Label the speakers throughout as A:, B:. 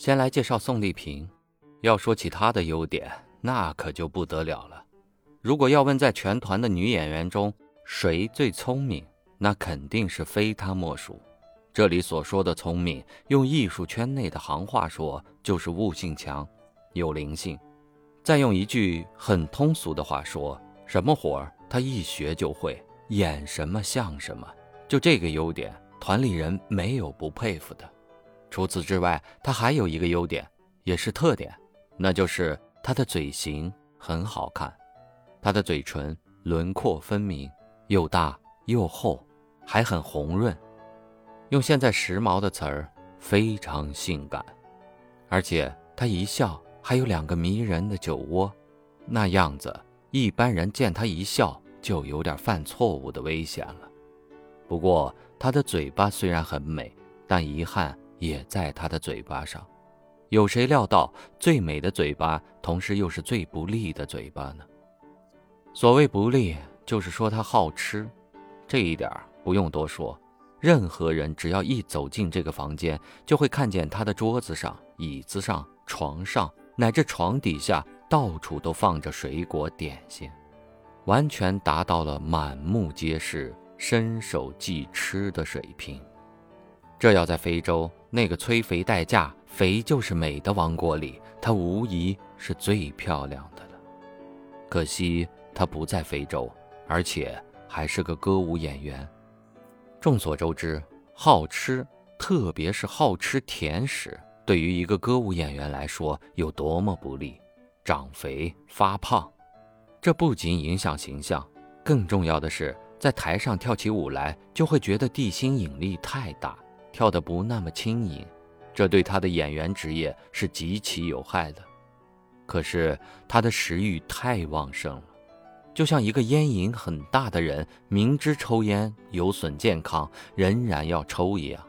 A: 先来介绍宋丽萍。要说起她的优点，那可就不得了了。如果要问在全团的女演员中谁最聪明，那肯定是非她莫属。这里所说的聪明，用艺术圈内的行话说，就是悟性强，有灵性。再用一句很通俗的话说，什么活儿她一学就会，演什么像什么。就这个优点，团里人没有不佩服的。除此之外，他还有一个优点，也是特点，那就是他的嘴型很好看。他的嘴唇轮廓分明，又大又厚，还很红润。用现在时髦的词儿，非常性感。而且他一笑，还有两个迷人的酒窝，那样子，一般人见他一笑，就有点犯错误的危险了。不过他的嘴巴虽然很美，但遗憾。也在他的嘴巴上，有谁料到最美的嘴巴，同时又是最不利的嘴巴呢？所谓不利，就是说他好吃，这一点不用多说。任何人只要一走进这个房间，就会看见他的桌子上、椅子上、床上，乃至床底下，到处都放着水果点心，完全达到了满目皆是、伸手即吃的水平。这要在非洲那个催肥代价肥就是美的王国里，她无疑是最漂亮的了。可惜她不在非洲，而且还是个歌舞演员。众所周知，好吃，特别是好吃甜食，对于一个歌舞演员来说有多么不利，长肥发胖。这不仅影响形象，更重要的是，在台上跳起舞来就会觉得地心引力太大。跳得不那么轻盈，这对他的演员职业是极其有害的。可是他的食欲太旺盛了，就像一个烟瘾很大的人，明知抽烟有损健康，仍然要抽一样。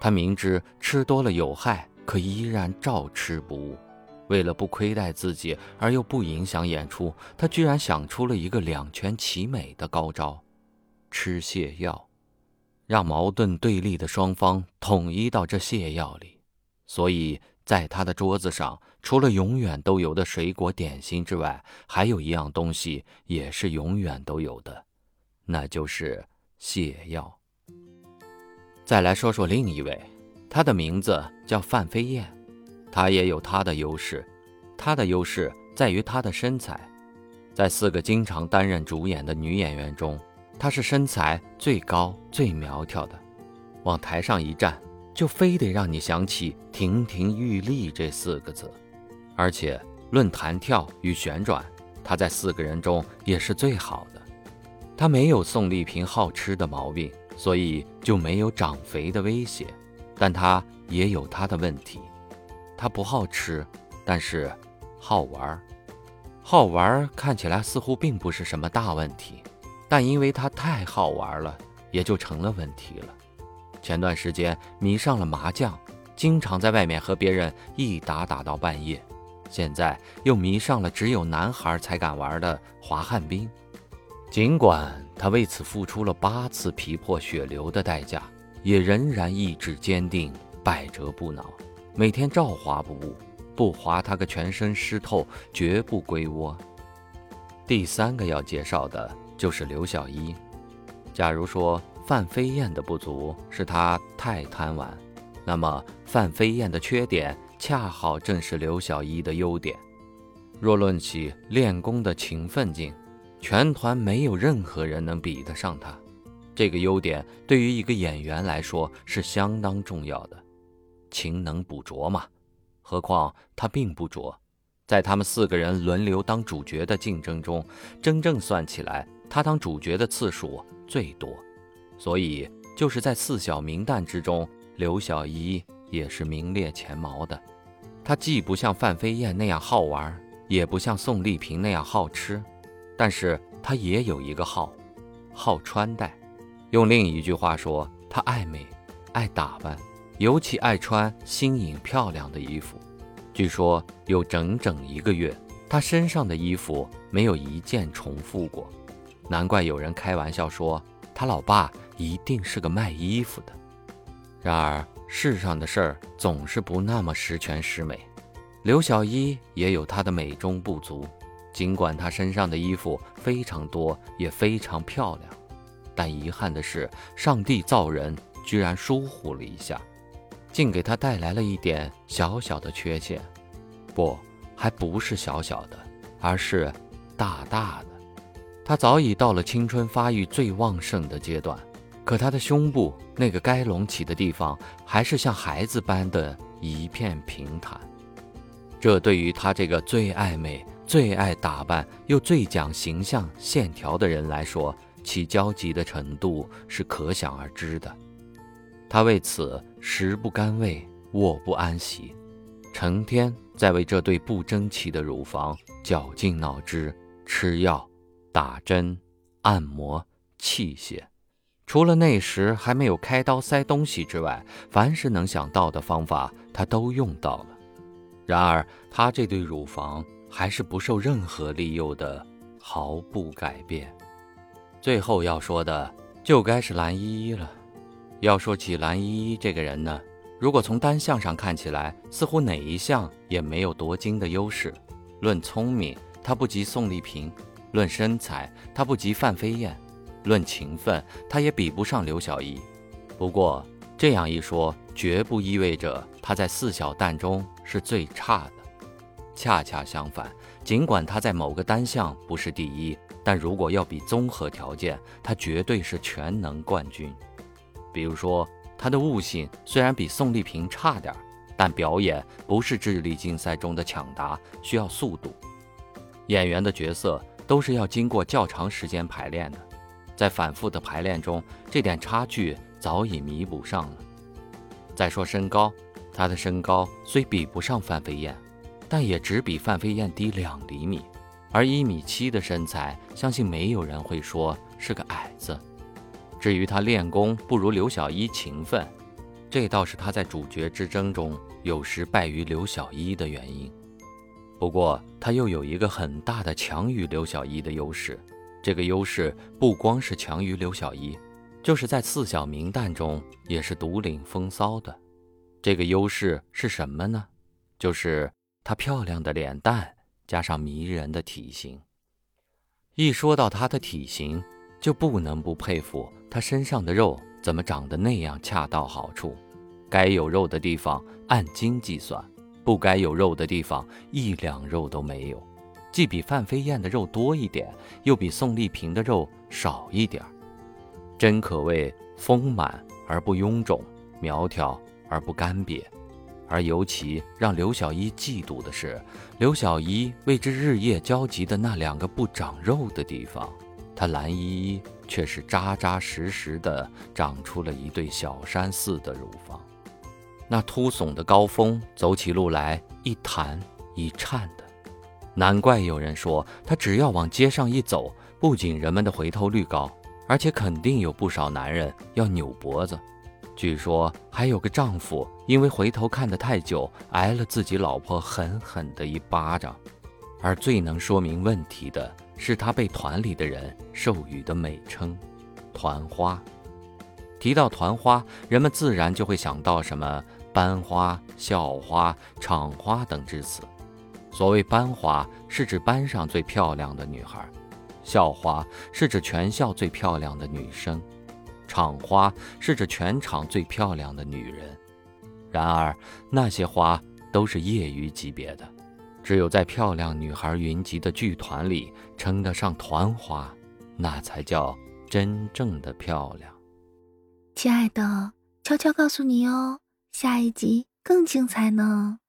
A: 他明知吃多了有害，可依然照吃不误。为了不亏待自己而又不影响演出，他居然想出了一个两全其美的高招：吃泻药。让矛盾对立的双方统一到这泻药里，所以在他的桌子上，除了永远都有的水果点心之外，还有一样东西也是永远都有的，那就是泻药。再来说说另一位，他的名字叫范飞燕，他也有他的优势，他的优势在于他的身材，在四个经常担任主演的女演员中。她是身材最高、最苗条的，往台上一站，就非得让你想起“亭亭玉立”这四个字。而且论弹跳与旋转，她在四个人中也是最好的。她没有宋丽萍好吃的毛病，所以就没有长肥的威胁。但她也有她的问题，她不好吃，但是好玩。好玩看起来似乎并不是什么大问题。但因为他太好玩了，也就成了问题了。前段时间迷上了麻将，经常在外面和别人一打打到半夜。现在又迷上了只有男孩才敢玩的滑旱冰。尽管他为此付出了八次皮破血流的代价，也仍然意志坚定，百折不挠，每天照滑不误，不滑他个全身湿透，绝不归窝。第三个要介绍的。就是刘小一。假如说范飞燕的不足是她太贪玩，那么范飞燕的缺点恰好正是刘小一的优点。若论起练功的勤奋劲，全团没有任何人能比得上她。这个优点对于一个演员来说是相当重要的。勤能补拙嘛，何况她并不拙。在他们四个人轮流当主角的竞争中，真正算起来。他当主角的次数最多，所以就是在四小名旦之中，刘小一也是名列前茅的。她既不像范飞燕那样好玩，也不像宋丽萍那样好吃，但是她也有一个好，好穿戴。用另一句话说，她爱美，爱打扮，尤其爱穿新颖漂亮的衣服。据说有整整一个月，她身上的衣服没有一件重复过，难怪有人开玩笑说，他老爸一定是个卖衣服的。然而。世上的事儿总是不那么十全十美，刘小一也有他的美中不足。尽管他身上的衣服非常多，也非常漂亮，但遗憾的是，上帝造人居然疏忽了一下，竟给他带来了一点小小的缺陷。不，还不是小小的，而是大大的。她早已到了青春发育最旺盛的阶段。可他的胸部那个该隆起的地方，还是像孩子般的一片平坦。这对于他这个最爱美、最爱打扮又最讲形象线条的人来说，其焦急的程度是可想而知的。他为此食不甘味，卧不安席，成天在为这对不争气的乳房绞尽脑汁，吃药、打针、按摩、器械。除了那时还没有开刀塞东西之外，凡是能想到的方法，他都用到了。然而，他这对乳房还是不受任何利诱的，毫不改变。最后要说的，就该是蓝依依了。要说起蓝依依这个人呢，如果从单项上看起来，似乎哪一项也没有夺金的优势。论聪明，她不及宋丽萍；论身材，她不及范飞燕。论勤奋，他也比不上刘小一。不过这样一说，绝不意味着他在四小旦中是最差的。恰恰相反，尽管他在某个单项不是第一，但如果要比综合条件，他绝对是全能冠军。比如说，他的悟性虽然比宋丽萍差点，但表演不是智力竞赛中的抢答，需要速度。演员的角色都是要经过较长时间排练的。在反复的排练中，这点差距早已弥补上了。再说身高，他的身高虽比不上范飞燕，但也只比范飞燕低两厘米。而一米七的身材，相信没有人会说是个矮子。至于他练功不如刘小一勤奋，这倒是他在主角之争中有时败于刘小一的原因。不过他又有一个很大的强于刘小一的优势。这个优势不光是强于刘小一，就是在四小名旦中也是独领风骚的。这个优势是什么呢？就是她漂亮的脸蛋加上迷人的体型。一说到她的体型，就不能不佩服她身上的肉怎么长得那样恰到好处，该有肉的地方按斤计算，不该有肉的地方一两肉都没有。既比范飞燕的肉多一点，又比宋丽萍的肉少一点真可谓丰满而不臃肿，苗条而不干瘪。而尤其让刘小一嫉妒的是，刘小一为之日夜焦急的那两个不长肉的地方，她蓝依依却是扎扎实实的长出了一对小山似的乳房。那秃耸的高峰，走起路来一弹一颤的。难怪有人说，她只要往街上一走，不仅人们的回头率高，而且肯定有不少男人要扭脖子。据说还有个丈夫因为回头看得太久，挨了自己老婆狠狠的一巴掌。而最能说明问题的是，她被团里的人授予的美称“团花”。提到团花，人们自然就会想到什么班花、校花、厂花等之词。所谓班花是指班上最漂亮的女孩，校花是指全校最漂亮的女生，厂花是指全场最漂亮的女人。然而那些花都是业余级别的，只有在漂亮女孩云集的剧团里称得上团花，那才叫真正的漂亮。
B: 亲爱的，悄悄告诉你哦，下一集更精彩呢。